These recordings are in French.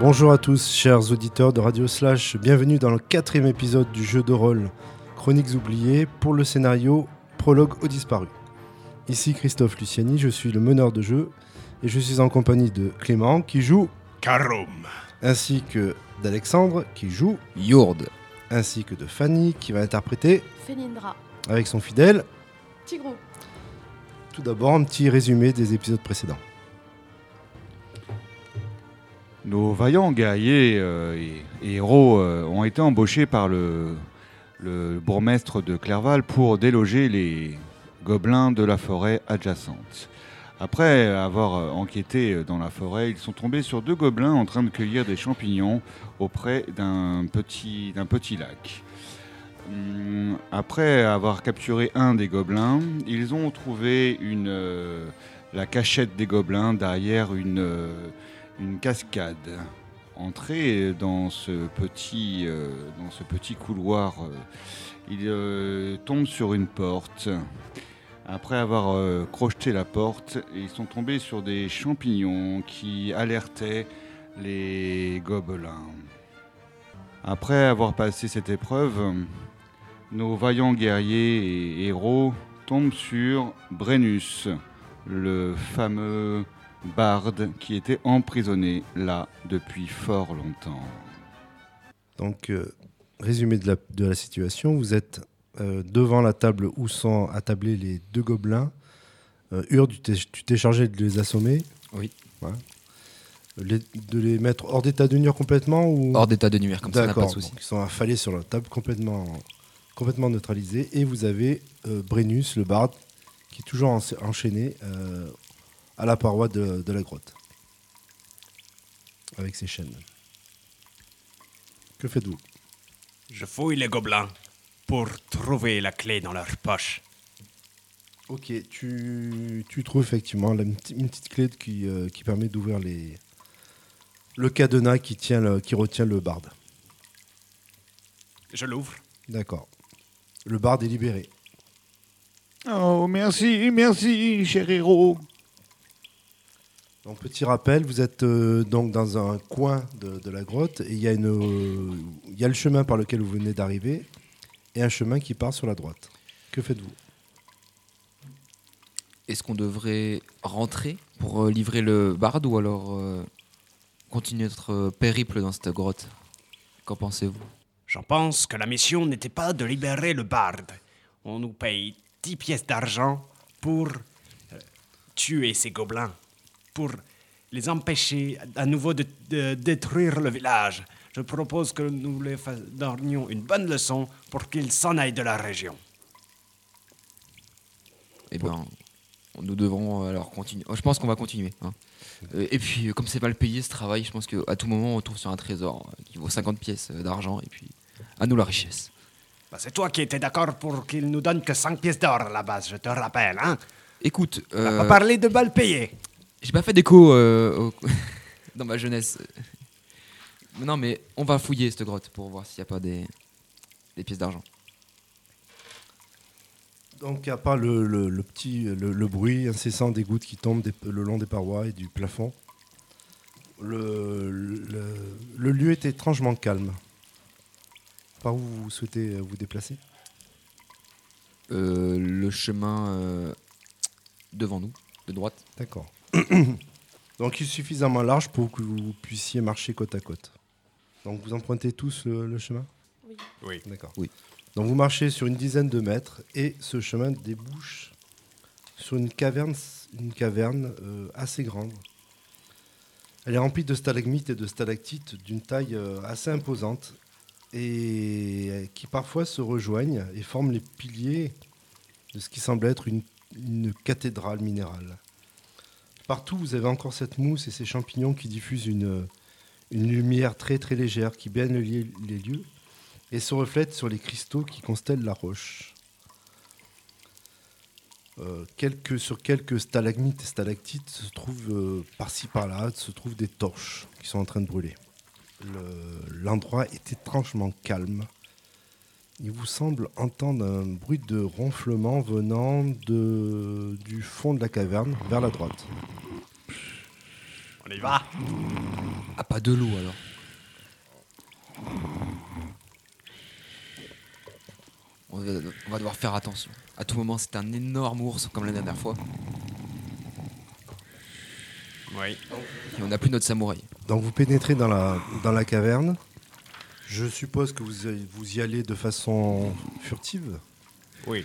Bonjour à tous, chers auditeurs de Radio Slash. Bienvenue dans le quatrième épisode du jeu de rôle Chroniques oubliées pour le scénario Prologue aux disparus. Ici Christophe Luciani, je suis le meneur de jeu et je suis en compagnie de Clément qui joue Karum. ainsi que d'Alexandre qui joue Yourde. ainsi que de Fanny qui va interpréter Felindra. avec son fidèle. Tigrou. Tout d'abord un petit résumé des épisodes précédents. Nos vaillants guerriers euh, et, héros euh, ont été embauchés par le, le bourgmestre de Clerval pour déloger les gobelins de la forêt adjacente. Après avoir euh, enquêté dans la forêt, ils sont tombés sur deux gobelins en train de cueillir des champignons auprès d'un petit, d'un petit lac. Hum, Après avoir capturé un des gobelins, ils ont trouvé une, la cachette des gobelins derrière une, une cascade. Entré dans ce petit, euh, dans ce petit couloir, euh, il euh, tombe sur une porte. Après avoir euh, crocheté la porte, ils sont tombés sur des champignons qui alertaient les gobelins. Après avoir passé cette épreuve, nos vaillants guerriers et héros tombent sur Brennus, le fameux barde qui était emprisonné là depuis fort longtemps. Donc, euh, résumé de la, de la situation, vous êtes euh, devant la table où sont attablés les deux gobelins. Euh, Urde, tu t'es- chargé de les assommer. Oui. Ouais. Les- de les mettre hors d'état de nuire complètement ou... Hors d'état de nuire, comme ça, n'a pas D'accord, de souci. ils sont affalés sur la table complètement, complètement neutralisés. Et vous avez euh, Brennus, le barde, qui est toujours en- enchaîné euh, à la paroi de, de la grotte. Avec ses chaînes. Que faites-vous? Je fouille les gobelins pour trouver la clé dans leur poche. Ok, tu, tu trouves effectivement la, petite- une petite clé qui, euh, qui permet d'ouvrir les, le cadenas qui, tient le- qui retient le barde. Je l'ouvre. D'accord. Le barde est libéré. Oh, merci, merci, cher héros. Donc, petit rappel, vous êtes euh, donc dans un coin de, de la grotte et il y, a une, euh, il y a le chemin par lequel vous venez d'arriver et un chemin qui part sur la droite. Que faites-vous? Est-ce qu'on devrait rentrer pour euh, livrer le barde ou alors euh, continuer notre périple dans cette grotte? Qu'en pensez-vous? J'en pense que la mission n'était pas de libérer le barde. On nous paye 10 pièces d'argent pour euh, tuer ces gobelins, pour les empêcher à nouveau de, de détruire le village. Je propose que nous leur donnions une bonne leçon pour qu'ils s'en aillent de la région. Eh bien, nous devrons euh, alors continuer. Oh, Je pense qu'on va continuer. hein. Euh, et puis, euh, comme c'est mal payé ce travail, je pense qu'à tout moment, on tombe sur un trésor euh, qui vaut 50 pièces euh, d'argent. Et puis, à nous la richesse. Bah, c'est toi qui étais d'accord pour qu'ils nous donnent que 5 pièces d'or à la base, je te rappelle, hein Écoute, On va euh, pas parler de balles payées. J'ai pas fait d'écho euh, au- dans ma jeunesse. Non, mais on va fouiller cette grotte pour voir s'il n'y a pas des, des pièces d'argent. Donc, à part le, le- le petit le, le bruit incessant des gouttes qui tombent des- le long des parois et du plafond, le, lieu est étrangement calme. Par où vous souhaitez vous déplacer? Euh, le chemin euh, devant nous, de droite. D'accord. Donc, il est suffisamment large pour que vous puissiez marcher côte à côte. Donc, vous empruntez tous le, le chemin? Oui. Oui. D'accord. Oui. Donc, vous marchez sur une dizaine de mètres et ce chemin débouche sur une caverne, une caverne euh, assez grande. Elle est remplie de stalagmites et de stalactites d'une taille euh, assez imposante et euh, qui parfois se rejoignent et forment les piliers de ce qui semble être une, une cathédrale minérale. Partout, vous avez encore cette mousse et ces champignons qui diffusent une, lumière très légère qui baigne les lieux- et se reflète sur les cristaux qui constellent la roche. Euh, sur quelques stalagmites et stalactites se trouvent euh, par-ci par-là, se trouvent des torches qui sont en train de brûler. Le- L'endroit est étrangement calme. Il vous semble entendre un bruit de ronflement venant de, du fond de la caverne vers la droite. On y va Ah, pas de l'eau alors. On va, on va devoir faire attention. À tout moment, c'est un énorme ours comme la dernière fois. Oui. Et on n'a plus notre samouraï. Donc vous pénétrez dans la, dans la caverne. Je suppose que vous, y- vous y allez de façon furtive? Oui.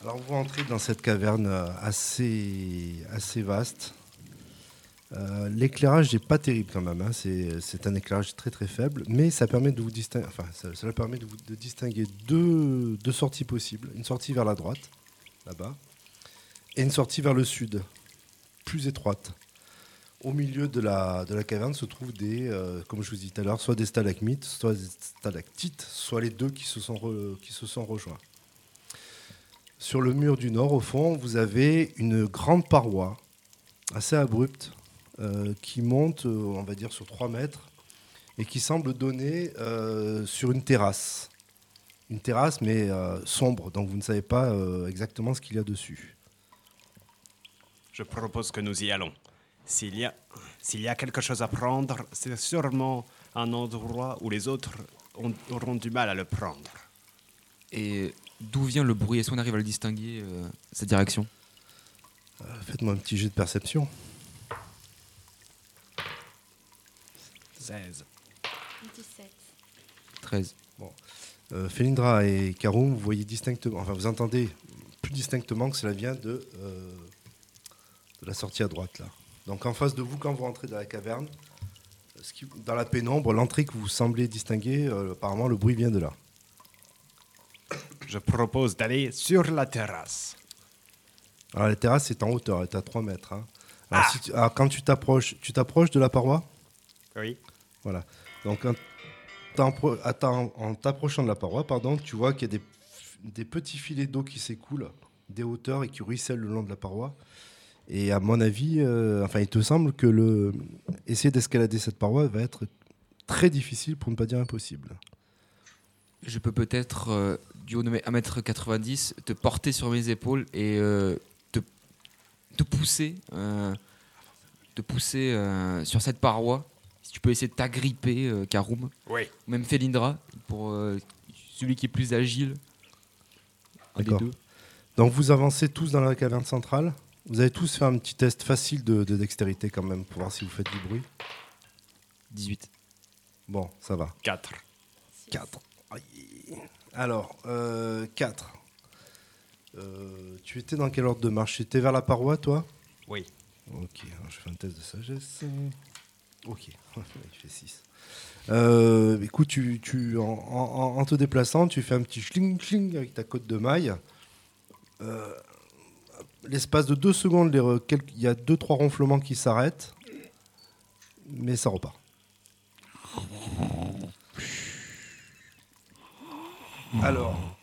Alors vous rentrez dans cette caverne euh, assez, assez vaste. Euh, L'éclairage n'est pas terrible quand même, hein. c'est c'est un éclairage très très faible, mais ça permet de vous distinguer, enfin, ça, cela permet de, vous, de distinguer deux, deux sorties possibles. Une sortie vers la droite, là-bas, et une sortie vers le sud, plus étroite. Au milieu de la, caverne se trouvent des, euh, comme je vous disais tout à l'heure, soit des stalagmites, soit des stalactites, soit les deux qui se sont, rejoints. Sur le mur du nord, au fond, vous avez une grande paroi assez abrupte euh, qui monte, euh, on va dire, sur 3 mètres et qui semble donner sur une terrasse. Une terrasse, mais sombre, donc vous ne savez pas exactement ce qu'il y a dessus. Je propose que nous y allons. S'il y a, s'il y a quelque chose à prendre, c'est sûrement un endroit où les autres ont- auront du mal à le prendre. Et d'où vient le bruit? Est-ce qu'on arrive à le distinguer, euh, cette direction? Euh, Faites-moi un petit jet de perception. 16. 17. 13. Euh, Felindra et Karum, vous voyez distinctement, enfin vous entendez plus distinctement que cela vient de, euh, de la sortie à droite là. Donc en face de vous, quand vous rentrez dans la caverne, ce qui- dans la pénombre, l'entrée que vous semblez distinguer, euh, apparemment le bruit vient de là. Je propose d'aller sur la terrasse. Alors la terrasse est en hauteur, elle est à 3 mètres. hein. Alors, Ah. si tu- alors, quand tu t'approches, tu t'approches de la paroi? Oui. Voilà. Donc en t'approchant de la paroi, pardon, tu vois qu'il y a des, des petits filets d'eau qui s'écoulent des hauteurs et qui ruissellent le long de la paroi. Et à mon avis, euh, enfin, il te semble que le essayer d'escalader cette paroi va être très difficile pour ne pas dire impossible. Je peux peut-être, euh, du haut de mes 1m90, te porter sur mes épaules et euh, te, te pousser, euh, te pousser euh, sur cette paroi. Si tu peux essayer de t'agripper, euh, Karum, Oui. ou même Felindra, pour euh, celui qui est plus agile. D'accord. Donc vous avancez tous dans la caverne centrale. Vous allez tous faire un petit test facile de, de dextérité quand même pour voir si vous faites du bruit. 18. Bon, ça va. 4. 4. Alors, 4. tu étais dans quel ordre de marche? Tu étais vers la paroi, toi? Oui. Ok, alors je fais un test de sagesse. Ok, il fait 6. Euh, écoute, tu, tu, en, en- en te déplaçant, tu fais un petit schling schling avec ta côte de maille. Euh, L'espace de 2 secondes, il y a 2-3 ronflements qui s'arrêtent, mais ça repart. Alors,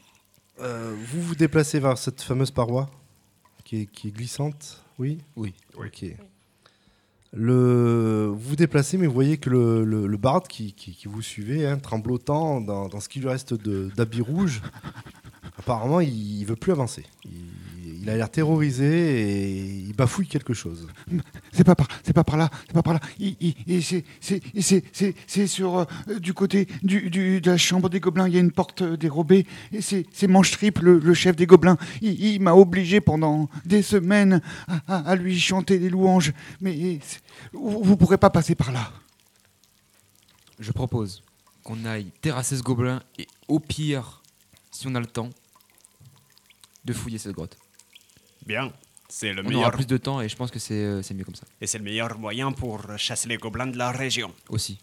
euh, vous vous déplacez vers cette fameuse paroi qui est, qui est glissante, oui Oui. Ok. Le, vous vous déplacez, mais vous voyez que le, le, le barde qui, qui, qui vous suivait, hein, tremblotant dans, dans ce qui lui reste d'habits rouges, apparemment, il, il veut plus avancer. Il, il a l'air terrorisé et il bafouille quelque chose. C'est pas par, c'est pas par là, c'est pas par là. C'est, sur euh, du côté du, du- de la chambre des gobelins. Il y a une porte euh, dérobée. Et c'est, c'est Manche Triple, le, le chef des gobelins. Il, il m'a obligé pendant des semaines à, à- à lui chanter des louanges. Mais vous, vous pourrez pas passer par là. Je propose qu'on aille terrasser ce gobelin et au pire, si on a le temps, de fouiller cette grotte. Bien. C'est le On aura meilleur plus de temps et je pense que c'est euh, c'est mieux comme ça et c'est le meilleur moyen pour chasser les gobelins de la région. aussi.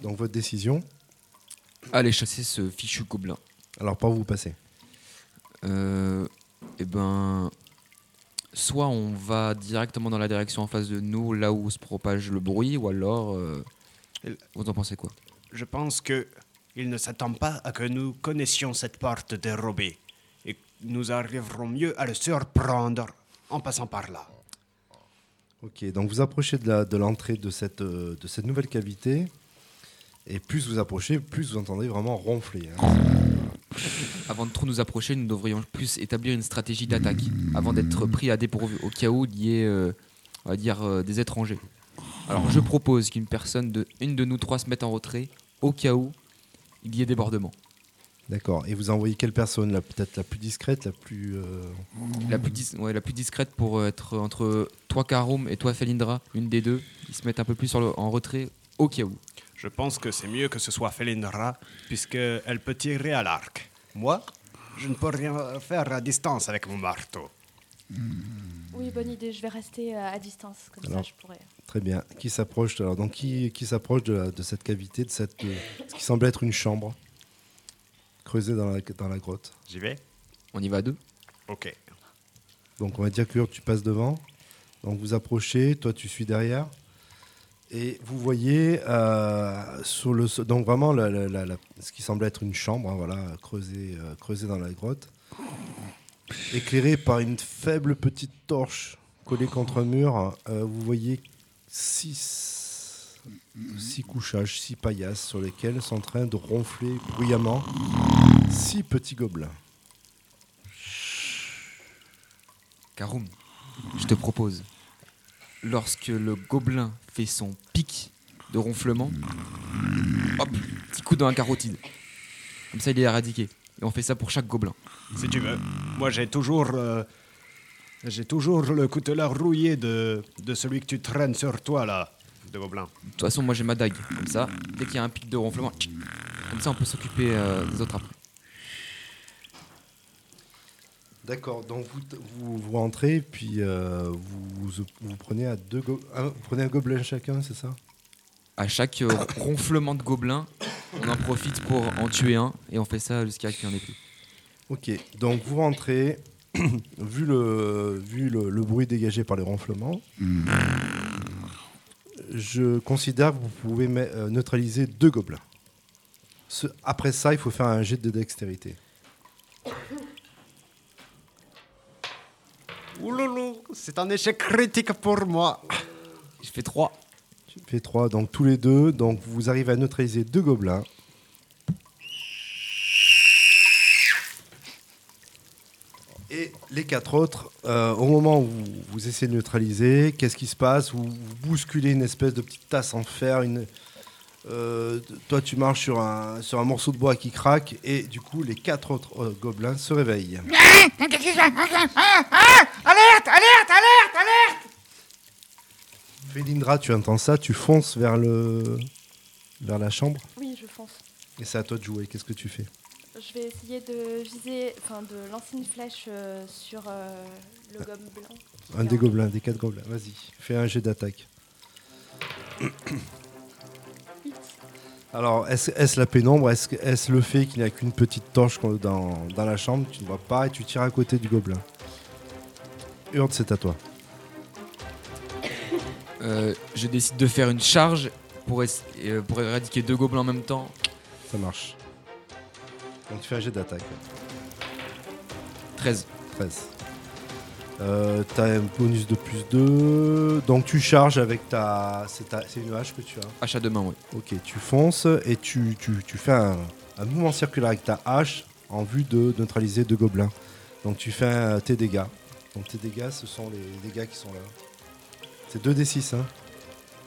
Donc votre décision, Allez chasser ce fichu gobelin. alors par où vous passez Euh, eh ben, soit on va directement dans la direction en face de nous, là où se propage le bruit, ou alors, euh, vous en pensez quoi? Je pense que il ne s'attend pas à que nous connaissions cette porte dérobée nous arriverons mieux à le surprendre en passant par là. Ok, donc vous approchez de la- de l'entrée de, cette, euh, de cette nouvelle cavité. Et plus vous approchez, plus vous entendez vraiment ronfler. hein. Avant de trop nous approcher, nous devrions plus établir une stratégie d'attaque avant d'être pris à dépourvu au cas où il y ait, euh, on va dire, euh, des étrangers. Alors je propose qu'une personne de une de nous trois se mette en retrait au cas où il y ait débordement. D'accord. Et vous envoyez quelle personne la- Peut-être la plus discrète, la plus. euh, La plus, dis- ouais, la plus discrète pour euh, être entre toi Karoum et toi Felindra, une des deux, qui se mettent un peu plus sur le- en retrait au cas où. Je pense que c'est mieux que ce soit Felindra, puisqu'elle peut tirer à l'arc. Moi, je ne peux rien faire à distance avec mon marteau. Oui, bonne idée. Je vais rester euh, à distance. Comme Alors. ça, je pourrais. Très bien. Qui s'approche alors Donc qui, qui s'approche de, cette cavité, de cette, euh, ce qui semble être une chambre? Creusée dans la, dans la grotte. J'y vais On y va à deux Ok. Donc on va dire que tu passes devant. Donc vous approchez, toi tu suis derrière. Et vous voyez euh, sur le so- donc vraiment la- la- la- la- ce qui semble être une chambre, hein, voilà, creusée, euh, creusée dans la grotte, éclairée par une faible petite torche collée contre un mur. euh, vous voyez six, six couchages, six paillasses sur lesquelles sont en train de ronfler bruyamment six petits gobelins. Karoum, je te propose, lorsque le gobelin fait son pic de ronflement, hop, petit coup dans la carotide. Comme ça, il est éradiqué. Et on fait ça pour chaque gobelin. Si tu veux. Moi, j'ai toujours. euh, j'ai toujours le coutelas rouillé de, de celui que tu traînes sur toi, là, de Gobelin. De toute façon, moi j'ai ma dague. Comme ça, dès qu'il y a un pic de ronflement, comme ça, on peut s'occuper euh, des autres après. D'accord, donc vous, vous, vous rentrez, puis euh, vous, vous, prenez à deux go- un- vous prenez un gobelin chacun, c'est ça? À chaque euh, ronflement de gobelin, on en profite pour en tuer un et on fait ça jusqu'à ce qu'il n'y en ait plus. Ok, donc vous rentrez, vu, le, vu le, le bruit dégagé par les ronflements, je considère que vous pouvez euh, neutraliser deux gobelins. Ce- après ça, il faut faire un jet de dextérité. Ouloulou, c'est un échec critique pour moi. Je fais 3. Tu fais trois, donc tous les deux, donc vous arrivez à neutraliser deux gobelins. Et les quatre autres, euh, au moment où vous, vous essayez de neutraliser, qu'est-ce qui se passe vous, vous bousculez une espèce de petite tasse en fer. Une, euh, toi, tu marches sur un, sur un morceau de bois qui craque, et du coup, les quatre autres euh, gobelins se réveillent. Félindra, tu entends ça, tu fonces vers, le, vers la chambre, Oui, je fonce. et c'est à toi de jouer. Qu'est-ce que tu fais? Je vais essayer de viser, enfin de lancer une flèche euh, sur euh, le gomme blanc. Un des gobelins, des quatre gobelins. Vas-y, fais un jet d'attaque. Alors, est-ce est-ce la pénombre? Est-ce que- est-ce le fait qu'il n'y a qu'une petite torche qu'on- dans, dans la chambre? Tu ne vois pas et tu tires à côté du gobelin. Hurde, c'est à toi. Euh, je décide de faire une charge pour, es- euh, pour éradiquer deux gobelins en même temps. Ça marche. Donc tu fais un jet d'attaque. 13. 13. Euh, T'as un bonus de plus 2. Donc tu charges avec ta. C'est ta- c'est une hache que tu as. Achat de main, ouais. Ok, tu fonces et tu, tu- tu fais un, un mouvement circulaire avec ta hache en vue de neutraliser deux gobelins. Donc tu fais un- tes dégâts. Donc tes dégâts, ce sont les dégâts qui sont là. C'est 2d6, hein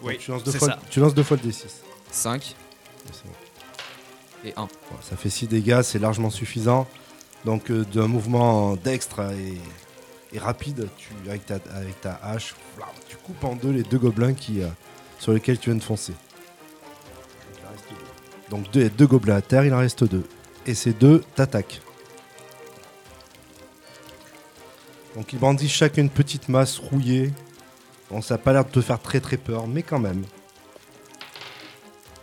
Oui, Donc, tu, lances deux c'est fois, ça. tu lances deux fois le d6. 5 C'est bon. Et 1. Bon, ça fait 6 dégâts, c'est largement suffisant. Donc euh, d'un mouvement dextre et, rapide, tu, avec, ta, hache, tu coupes en deux les deux gobelins euh, sur lesquels tu viens de foncer. Donc, deux. Deux, gobelins à terre, il en reste deux. Et ces deux t'attaquent. Donc ils bandissent chacun une petite masse rouillée. Bon, ça n'a pas l'air de te faire très très peur, mais quand même.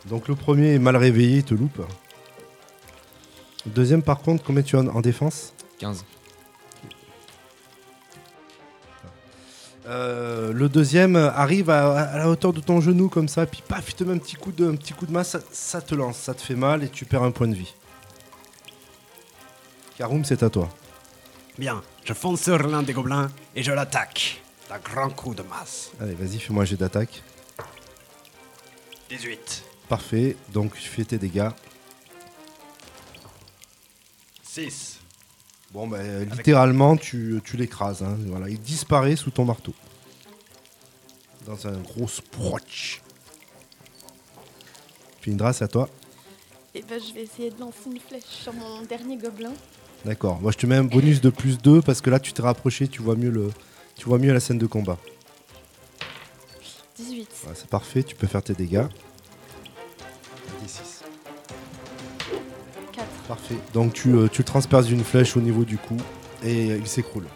Donc le premier est mal réveillé, il te loupe. Deuxième, par contre, combien tu as en- en défense? 15. Euh, le deuxième arrive à, à la hauteur de ton genou comme ça, puis paf, il te met un petit coup de, un petit coup de masse, ça, ça te lance, ça te fait mal et tu perds un point de vie. Karoum, c'est à toi. Bien, je fonce sur l'un des gobelins et je l'attaque d'un grand coup de masse. Allez, vas-y, fais-moi un jet d'attaque. 18. Parfait, donc tu fais tes dégâts. 6. Bon, bah, littéralement, tu, tu l'écrases. hein. Voilà, il disparaît sous ton marteau. Dans un gros sproch. Findra, c'est à toi. Et ben, je vais essayer de lancer une flèche sur mon dernier gobelin. D'accord. Moi, je te mets un bonus de plus 2 parce que là, tu t'es rapproché, tu vois mieux le, tu vois mieux la scène de combat. 18. Voilà, c'est parfait, tu peux faire tes dégâts. Parfait. Donc tu, euh, tu le transperces d'une flèche au niveau du cou et il s'écroule.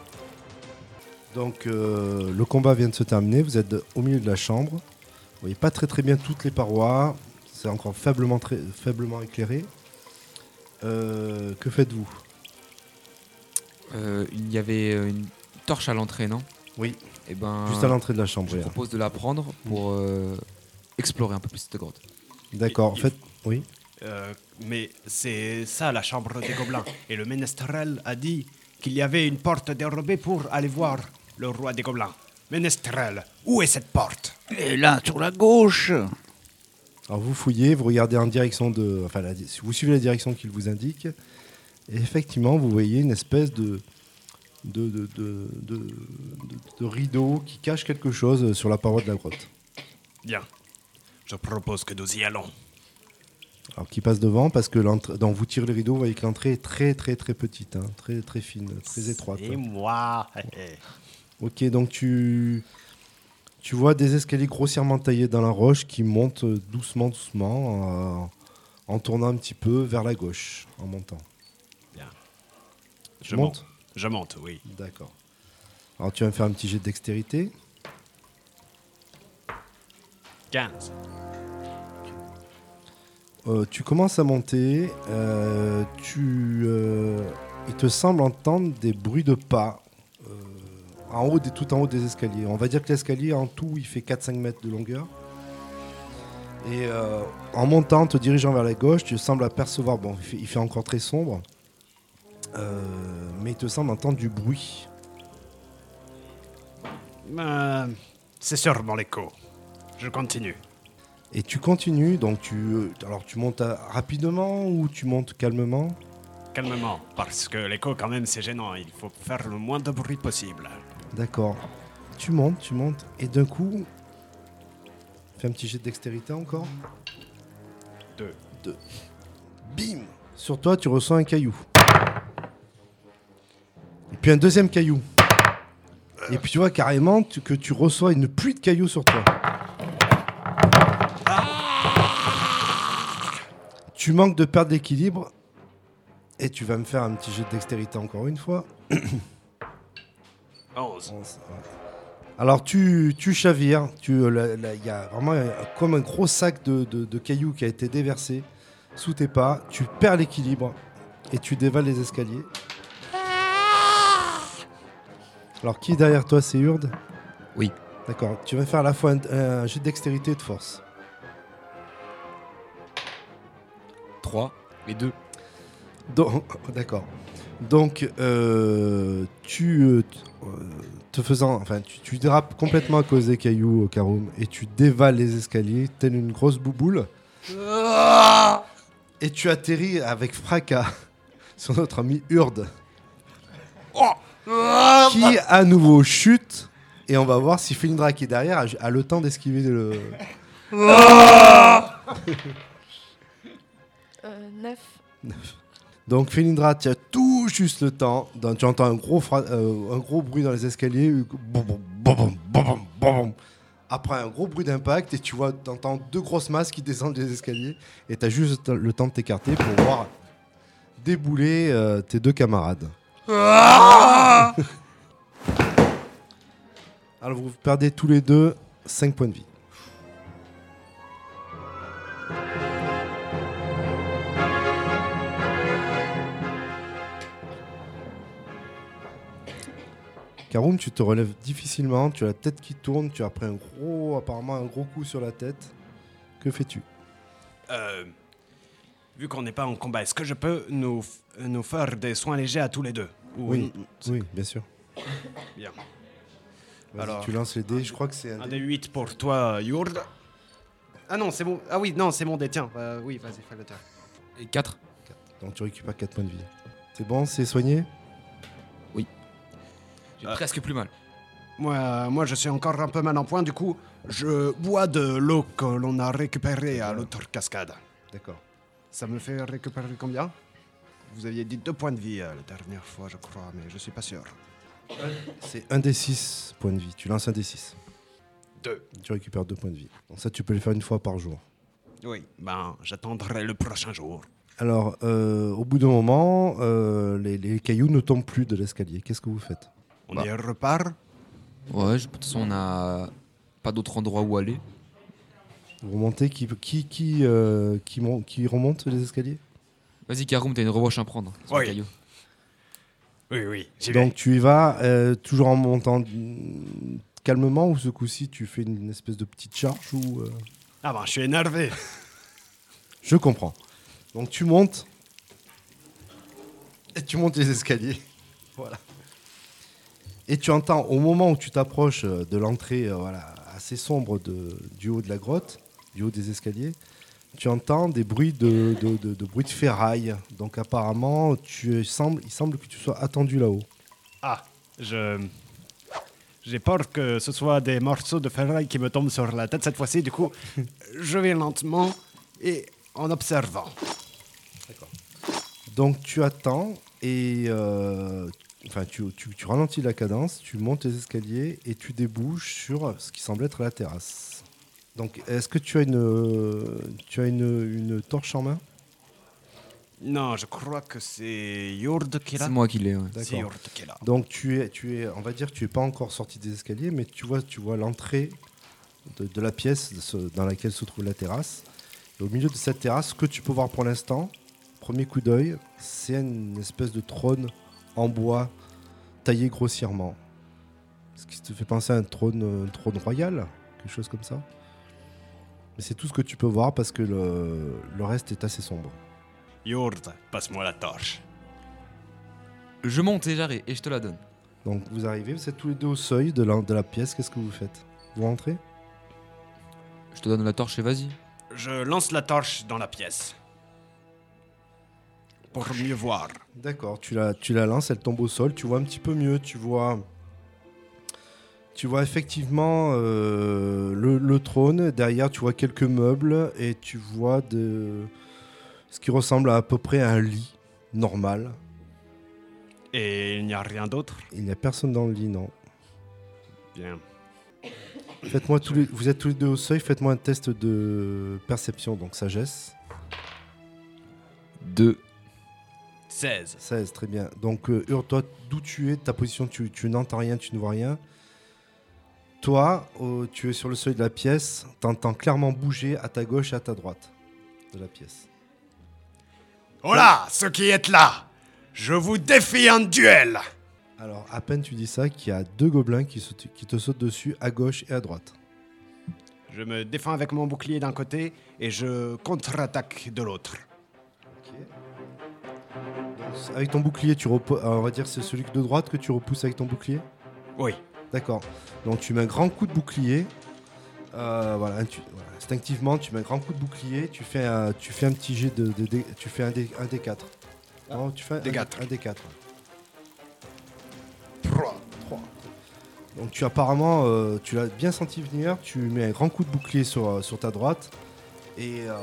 Donc euh, le combat vient de se terminer. Vous êtes au milieu de la chambre. Vous voyez pas très très bien toutes les parois. C'est encore faiblement, très, faiblement éclairé. Euh, que faites-vous? Euh, il y avait une torche à l'entrée, non? Oui. Et ben, Juste à l'entrée de la chambre. je oui. propose de la prendre pour euh, explorer un peu plus cette grotte. D'accord. En fait, oui. Euh, mais c'est ça la chambre des gobelins. Et le ménestrel a dit qu'il y avait une porte dérobée pour aller voir le roi des gobelins. Ménestrel, où est cette porte? Et là, sur la gauche. Alors vous fouillez, vous regardez en direction de, enfin, la- vous suivez la direction qu'il vous indique, et effectivement, vous voyez une espèce de de, de, de, de- de- de rideau qui cache quelque chose sur la paroi de la grotte. Bien. Je propose que nous y allons. Alors qui passe devant parce que donc vous tirez le rideau, vous voyez que l'entrée est très très très petite, hein, très très fine, très étroite. Et moi. Ok, donc tu tu vois des escaliers grossièrement taillés dans la roche qui montent doucement doucement euh, en tournant un petit peu vers la gauche en montant. Bien. Tu Je monte. Je monte, oui. D'accord. Alors tu vas me faire un petit jet de dextérité. 15. Euh, tu commences à monter. euh, tu, euh, il te semble entendre des bruits de pas en haut, tout en haut des escaliers. On va dire que l'escalier en tout, il fait 4-5 mètres de longueur. Et en montant, te dirigeant vers la gauche, tu sembles apercevoir. Bon, il fait, il fait encore très sombre, mais il te semble entendre du bruit. C'est sûrement l'écho. Je continue. Et tu continues, donc tu, alors tu montes à- rapidement ou tu montes calmement? Calmement, parce que l'écho, quand même, c'est gênant. Il faut faire le moins de bruit possible. D'accord. Tu montes, tu montes, et d'un coup, fais un petit jet de dextérité encore. Deux. Deux. Bim Sur toi, tu reçois un caillou. Et puis un deuxième caillou. Et puis tu vois carrément que tu reçois une pluie de cailloux sur toi. Tu manques de perdre l'équilibre. Et tu vas me faire un petit jet de dextérité encore une fois. 11. Alors tu, tu chavires, tu, euh, il y a vraiment un- comme un gros sac de, de- de cailloux qui a été déversé sous tes pas, tu perds l'équilibre et tu dévales les escaliers. Alors qui est derrière toi c'est Urde? Oui. D'accord, tu vas faire à la fois un, un jet de dextérité et de force. 3 et 2. Donc, d'accord. Donc, euh, tu euh, euh, te faisant, enfin, tu, tu dérapes complètement à cause des cailloux, au Karoum, et tu dévales les escaliers, telle une grosse bouboule. Et tu atterris avec fracas sur notre ami Urde, qui à nouveau chute. Et on va voir si Felindra qui est derrière a, a le temps d'esquiver le. Euh, 9. Donc Felindra, tu as tout juste le temps. Tu entends un gros, fra- euh, un gros bruit dans les escaliers. Boum, boum, boum, boum, boum, boum, boum. Après un gros bruit d'impact et tu vois, entends deux grosses masses qui descendent les escaliers et tu as juste le temps de t'écarter pour voir débouler euh, tes deux camarades. Alors vous perdez tous les deux 5 points de vie. Karoum, tu te relèves difficilement, tu as la tête qui tourne, tu as pris un gros, apparemment un gros coup sur la tête. Que fais-tu? Euh, vu qu'on n'est pas en combat, est-ce que je peux nous, faire des soins légers à tous les deux? Ou Oui, oui, bien sûr. Bien. Alors, tu lances les dés, je crois que c'est un Un dé. des 8 pour toi, Yurd. Ah non, c'est bon. Ah oui, non, c'est mon dé. Tiens, euh, oui, vas-y, fais le tien. Et 4. Donc tu récupères 4 points de vie. C'est bon, c'est soigné? J'ai Ah. presque plus mal. Moi, moi, je suis encore un peu mal en point, du coup, je bois de l'eau que l'on a récupérée à l'autre cascade. D'accord. Ça me fait récupérer combien? Vous aviez dit deux points de vie euh, la dernière fois, je crois, mais je suis pas sûr. C'est un des 6 points de vie. Tu lances un des 6. Deux. Tu récupères deux points de vie. Donc ça, tu peux le faire une fois par jour. Oui, ben, j'attendrai le prochain jour. Alors, euh, au bout d'un moment, euh, les, les cailloux ne tombent plus de l'escalier. Qu'est-ce que vous faites? On Bah. y repart Ouais, je- de toute façon, on n'a pas d'autre endroit où aller. Vous remontez Qui, qui, qui, euh, qui, mon- qui remonte les escaliers? Vas-y, Karoum, t'as une revanche à prendre. sur le Oui. caillou. Oui, oui, j'y Donc tu y vas euh, toujours en montant mm, calmement ou ce coup-ci tu fais une espèce de petite charge ou euh, Ah ben, je suis énervé. Je comprends. Donc tu montes et tu montes les escaliers. voilà. Et tu entends au moment où tu t'approches euh, de l'entrée euh, voilà, assez sombre de, du haut de la grotte, du haut des escaliers, tu entends des bruits de, de, de- de bruits de ferraille. Donc apparemment, tu semble, il semble que tu sois attendu là-haut. Ah, je... J'ai peur que ce soit des morceaux de ferraille qui me tombent sur la tête cette fois-ci, du coup, je vais lentement et en observant. Donc tu attends et euh, enfin tu, tu- tu ralentis la cadence, tu montes les escaliers et tu débouches sur ce qui semble être la terrasse. Donc est-ce que tu as une tu as une, une torche en main? Non, je crois que c'est Yord qui est là. C'est moi qui l'ai. ouais. C'est. Yord qui est là. Donc tu es tu es on va dire tu es pas encore sorti des escaliers mais tu vois tu vois l'entrée de, de la pièce de ce- dans laquelle se trouve la terrasse. Et au milieu de cette terrasse, ce que tu peux voir pour l'instant, premier coup d'œil, c'est une espèce de trône en bois taillé grossièrement. Ce qui te fait penser à un trône, un trône royal, quelque chose comme ça. Mais c'est tout ce que tu peux voir parce que le, le reste est assez sombre. Yord, passe-moi la torche. Je monte et j'arrive et je te la donne. Donc vous arrivez, vous êtes tous les deux au seuil de la, de la pièce, qu'est-ce que vous faites? Vous rentrez? Je te donne la torche et vas-y. Je lance la torche dans la pièce. Pour mieux voir. D'accord, tu la, tu la lances, elle tombe au sol, tu vois un petit peu mieux, tu vois, tu vois effectivement euh, le, le trône, derrière tu vois quelques meubles et tu vois de, ce qui ressemble à, à peu près à un lit normal. Et il n'y a rien d'autre? Il n'y a personne dans le lit, non. Bien. Faites-moi tous les, vous êtes tous les deux au seuil, faites-moi un test de perception, donc sagesse. 2. 16. 16, très bien. Donc, euh, Ur, toi, d'où tu es, de ta position, tu, tu n'entends rien, tu ne vois rien. Toi, euh, tu es sur le seuil de la pièce, t'entends clairement bouger à ta gauche et à ta droite de la pièce. Hola, ceux qui êtes là Je vous défie un duel Alors, à peine tu dis ça, qu'il y a deux gobelins qui, sautent- qui te sautent dessus à gauche et à droite. Je me défends avec mon bouclier d'un côté et je contre-attaque de l'autre. Avec ton bouclier, tu euh, on va dire c'est celui de droite que tu repousses avec ton bouclier Oui. D'accord. Donc tu mets un grand coup de bouclier. Euh, voilà, tu- voilà, instinctivement, tu mets un grand coup de bouclier. Tu fais un, tu fais un petit jet de, de- de- tu fais un D, un D4. Non, tu fais un, D4. un D4. 3. Donc tu apparemment, euh, tu l'as bien senti venir. Tu mets un grand coup de bouclier sur, sur ta droite et, euh,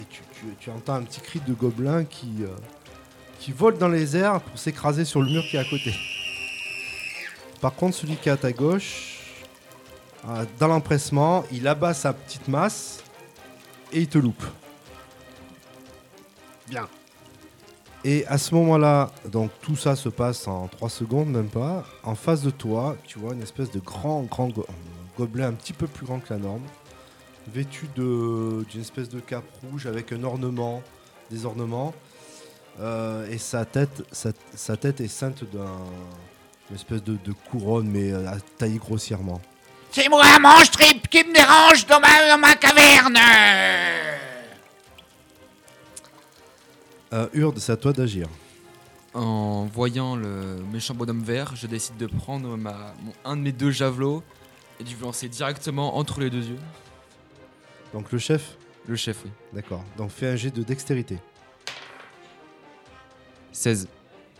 et tu, tu- tu entends un petit cri de gobelin qui, qui vole dans les airs pour s'écraser sur le mur qui est à côté. Par contre, celui qui est à ta gauche, euh, dans l'empressement, il abat sa petite masse et il te loupe. Bien. Et à ce moment-là, donc tout ça se passe en 3 secondes, même pas. En face de toi, tu vois une espèce de grand, grand go- gobelin un petit peu plus grand que la norme, vêtu d'une espèce de cape rouge avec un ornement, des ornements. Euh, et sa tête, sa, sa tête est ceinte d'un une espèce de, de couronne, mais euh, taillée grossièrement. C'est moi, mange trip, qui me dérange dans ma, dans ma caverne Euh, Urde, c'est à toi d'agir. En voyant le méchant bonhomme vert, je décide de prendre ma, mon- un de mes deux javelots et de lui lancer directement entre les deux yeux. Donc le chef, Le chef, oui. d'accord. Donc fais un jet de dextérité. 16.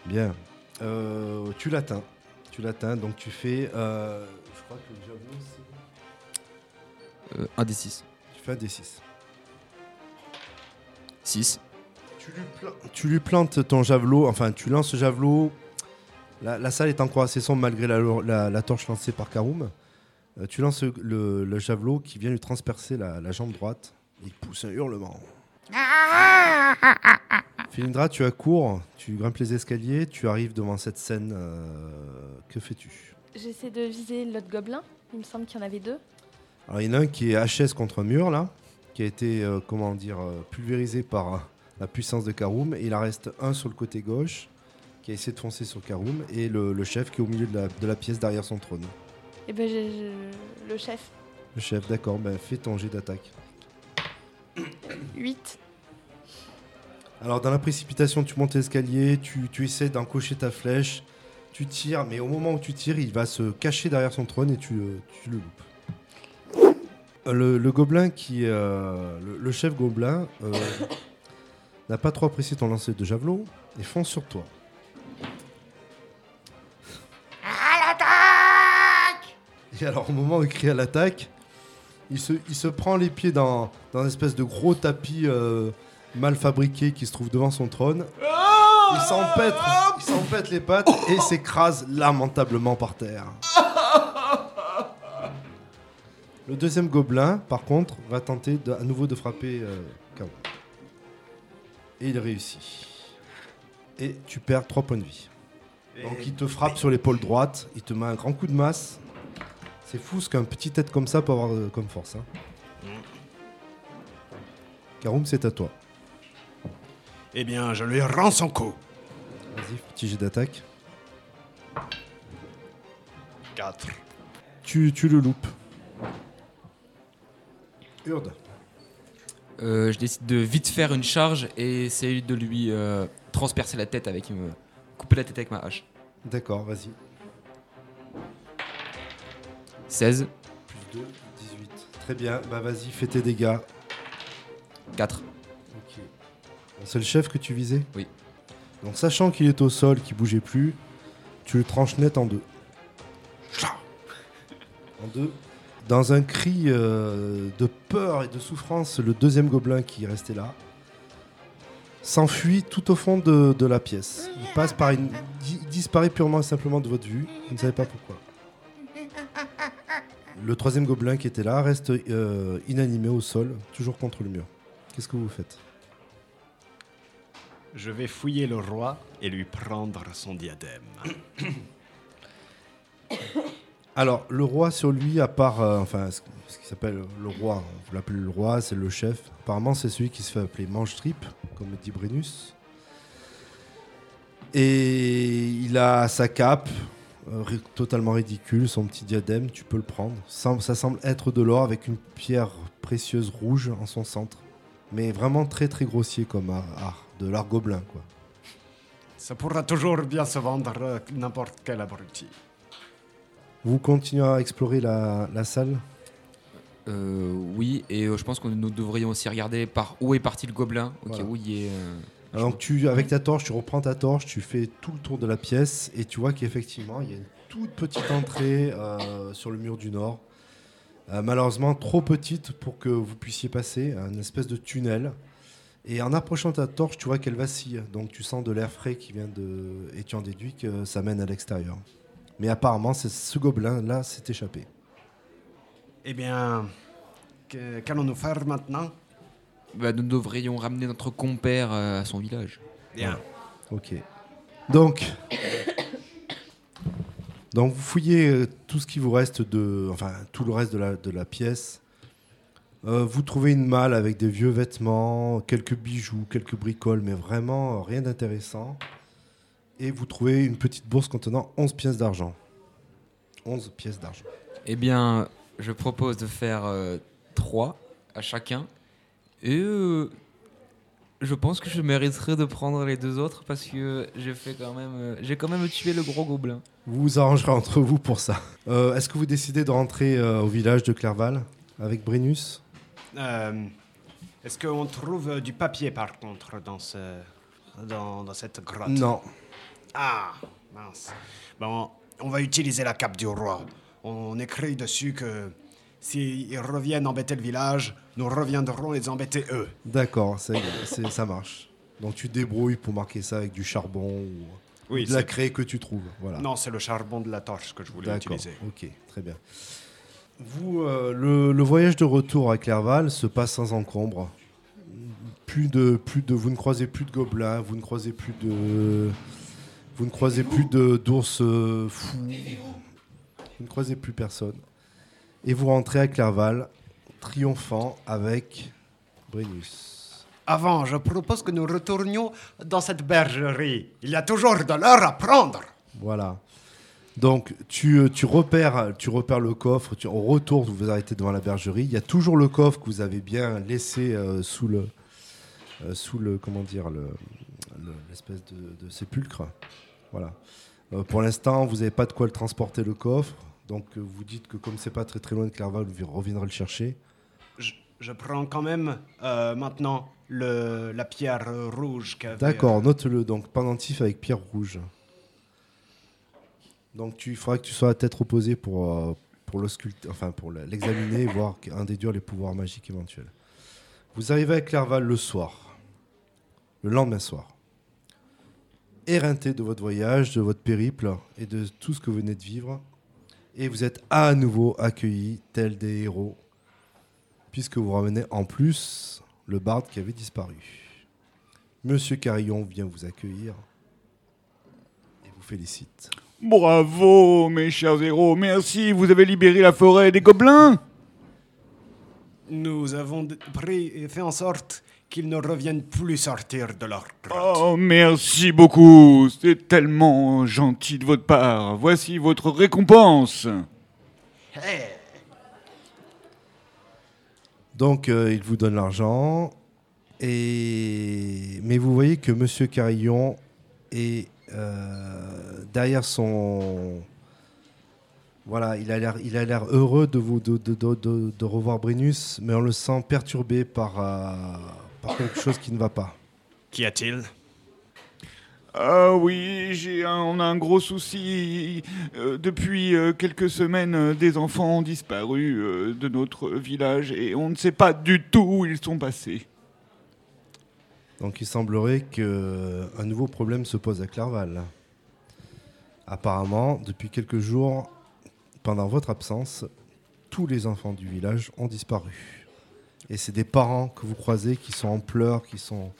Bien. Euh, tu l'atteins. Tu l'atteins, donc tu fais. euh, je crois que le javelot, c'est. Euh, un des 6. Tu fais un D6. 6. Tu lui, tu lui plantes ton javelot, enfin tu lances ce javelot. La, la salle est encore assez sombre malgré la, la- la torche lancée par Karoum. Euh, tu lances le, le javelot qui vient lui transpercer la, la jambe droite. Il pousse un hurlement. Philindra, tu accours, tu grimpes les escaliers, tu arrives devant cette scène. euh, que fais-tu? J'essaie de viser l'autre gobelin. Il me semble qu'il y en avait deux. Alors il y en a un qui est HS contre un mur là, qui a été euh, comment dire euh, pulvérisé par la puissance de Karoum. Et il en reste un sur le côté gauche qui a essayé de foncer sur Karoum et le, le chef qui est au milieu de la, de la pièce derrière son trône. Et ben j'ai- je- le chef. Le chef, d'accord, ben fais ton jet d'attaque. 8. Alors dans la précipitation, tu montes l'escalier, tu, tu essaies d'encocher ta flèche, tu tires, mais au moment où tu tires, il va se cacher derrière son trône et tu, le- tu le loupes. Euh, Le, le gobelin qui, euh, le, le chef gobelin, euh, n'a pas trop apprécié ton lancer de javelot et fonce sur toi. À l'attaque Et alors au moment où il crie à l'attaque, il se, il se prend les pieds dans, dans une espèce de gros tapis euh, mal fabriqué qui se trouve devant son trône. Il s'empêtre, il s'empêtre les pattes et s'écrase lamentablement par terre. Le deuxième gobelin, par contre, va tenter de- à nouveau de frapper euh, Kao. Et il réussit. Et tu perds 3 points de vie. Donc il te frappe sur l'épaule droite, il te met un grand coup de masse. C'est fou ce qu'un petit tête comme ça peut avoir euh, comme force. Hein. Karoum, c'est à toi. Eh bien, je lui rends son coup. Vas-y, petit jet d'attaque. 4. Tu, tu le loupes. Urde. Euh, je décide de vite faire une charge et essayer de lui euh, transpercer la tête avec. euh, couper la tête avec ma hache. D'accord, vas-y. 16, Plus 2, 18. Très bien, bah vas-y, fais tes dégâts. 4. C'est le chef que tu visais Oui. Donc sachant qu'il est au sol, qu'il bougeait plus, tu le tranches net en deux. En deux. Dans un cri euh, de peur et de souffrance, le deuxième gobelin qui restait là s'enfuit tout au fond de, de la pièce. Il passe par une, il disparaît purement et simplement de votre vue. Vous ne savez pas pourquoi. Le troisième gobelin qui était là reste euh, inanimé au sol, toujours contre le mur. Qu'est-ce que vous faites? Je vais fouiller le roi et lui prendre son diadème. Alors, le roi sur lui, à part, euh, enfin, ce, qui s'appelle le roi, vous l'appelez le roi, c'est le chef. Apparemment, c'est celui qui se fait appeler mange-tripe, comme dit Brennus. Et il a sa cape, euh, totalement ridicule, son petit diadème, tu peux le prendre. Ça semble être de l'or avec une pierre précieuse rouge en son centre. Mais vraiment très très grossier comme art, art, de l'art gobelin, quoi. Ça pourra toujours bien se vendre euh, n'importe quel abruti. Vous continuez à explorer la, la salle? Euh, oui, et euh, je pense que nous devrions aussi regarder par où est parti le gobelin. Ok, Voilà. où il est. euh, Alors tu, avec ta torche, tu reprends ta torche, tu fais tout le tour de la pièce et tu vois qu'effectivement, il y a une toute petite entrée euh, sur le mur du nord. Euh, malheureusement, trop petite pour que vous puissiez passer, une espèce de tunnel. Et en approchant ta torche, tu vois qu'elle vacille. Donc tu sens de l'air frais qui vient de... Et tu en déduis que ça mène à l'extérieur. Mais apparemment, c'est ce gobelin-là s'est échappé. Eh bien, qu'allons-nous faire maintenant? Bah, nous devrions ramener notre compère euh, à son village. Bien. Ok. Donc, donc vous fouillez euh, tout ce qui vous reste de, enfin tout le reste de la, pièce. Euh, vous trouvez une malle avec des vieux vêtements, quelques bijoux, quelques bricoles, mais vraiment euh, rien d'intéressant. Et vous trouvez une petite bourse contenant 11 pièces d'argent. 11 pièces d'argent. Eh bien, je propose de faire 3 à chacun. Et euh, je pense que je mériterais de prendre les deux autres parce que j'ai quand même, euh, j'ai quand même tué le gros gobelin. Vous vous arrangerez entre vous pour ça. Euh, Est-ce que vous décidez de rentrer euh, au village de Clerval avec Brennus Euh, Est-ce qu'on trouve du papier par contre dans, ce, dans, dans cette grotte? Non. Ah, mince. Bon, on va utiliser la cape du roi. On écrit dessus que s'ils reviennent embêter le village, nous reviendrons les embêter eux. D'accord, ça marche. Donc tu débrouilles pour marquer ça avec du charbon ou Oui, de la craie que tu trouves. Voilà. Non, c'est le charbon de la torche que je voulais utiliser. Ok, très bien. Vous, euh, le, le voyage de retour à Clerval se passe sans encombre. Plus de, plus de, vous ne croisez plus de gobelins, vous ne croisez plus de, vous ne croisez plus de d'ours euh, fous, vous ne croisez plus personne. Et vous rentrez à Clerval, triomphant avec Brennus. Avant, je propose que nous retournions dans cette bergerie. Il y a toujours de l'or à prendre. Voilà. Donc tu, euh, tu, repères, tu repères le coffre, tu, au retour vous vous arrêtez devant la bergerie, il y a toujours le coffre que vous avez bien laissé euh, sous le, euh, sous le, comment dire, le, le- l'espèce de, de sépulcre. Voilà. Euh, pour l'instant, vous n'avez pas de quoi le transporter le coffre, donc vous dites que comme c'est pas très très loin de Clerval, vous reviendrez le chercher. Je, je prends quand même maintenant le, la pierre euh, rouge. D'accord, note-le. Donc pendentif avec pierre rouge. Donc tu il faudra que tu sois à tête opposée pour, euh, pour l'ausculter- enfin pour l'examiner, voir en déduire les pouvoirs magiques éventuels. Vous arrivez à Clerval le soir, le lendemain soir. Éreinté de votre voyage, de votre périple et de tout ce que vous venez de vivre, et vous êtes à nouveau accueillis tels des héros, puisque vous ramenez en plus le barde qui avait disparu. Monsieur Carillon vient vous accueillir et vous félicite. Bravo, mes chers héros, merci, vous avez libéré la forêt des gobelins Nous avons pris et fait en sorte qu'ils ne reviennent plus sortir de leur grotte. Oh, merci beaucoup, c'est tellement gentil de votre part. Voici votre récompense. Donc euh, il vous donne l'argent et mais vous voyez que Monsieur Carillon est euh, derrière son voilà, il a l'air heureux de vous de, revoir Brennus, mais on le sent perturbé par euh, par quelque chose qui ne va pas. Qu'y a-t-il? Ah oui, j'ai un, on a un gros souci. Euh, depuis euh, quelques semaines, euh, des enfants ont disparu de notre village et on ne sait pas du tout où ils sont passés. Donc il semblerait que un nouveau problème se pose à Clerval. Apparemment, depuis quelques jours, pendant votre absence, tous les enfants du village ont disparu. Et c'est des parents que vous croisez qui sont en pleurs, qui sont,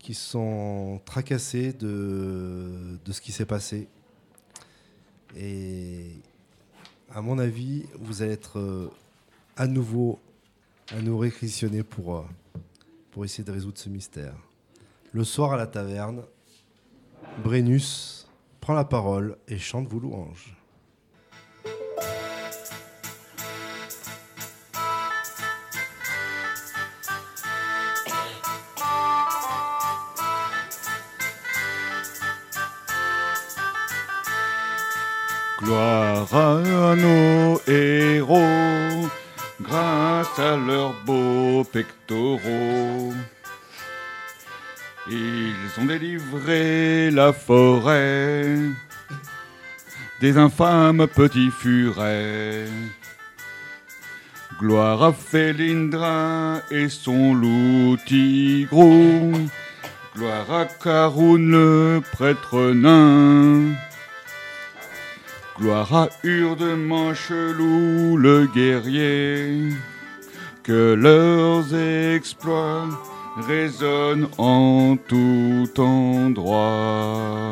qui sont tracassés de, ce qui s'est passé. Et à mon avis, vous allez être euh, à nouveau, à nouveau réquisitionné pour, euh, pour essayer de résoudre ce mystère. Le soir à la taverne, Brennus prend la parole et chante vos louanges. Gloire à nos héros, grâce à leurs beaux pectoraux. Ils ont délivré la forêt des infâmes petits furets. Gloire à Félindra et son loup tigrou. Gloire à Caroun le prêtre nain. Gloire à Urde Manchelou le guerrier, que leurs exploits résonnent en tout endroit.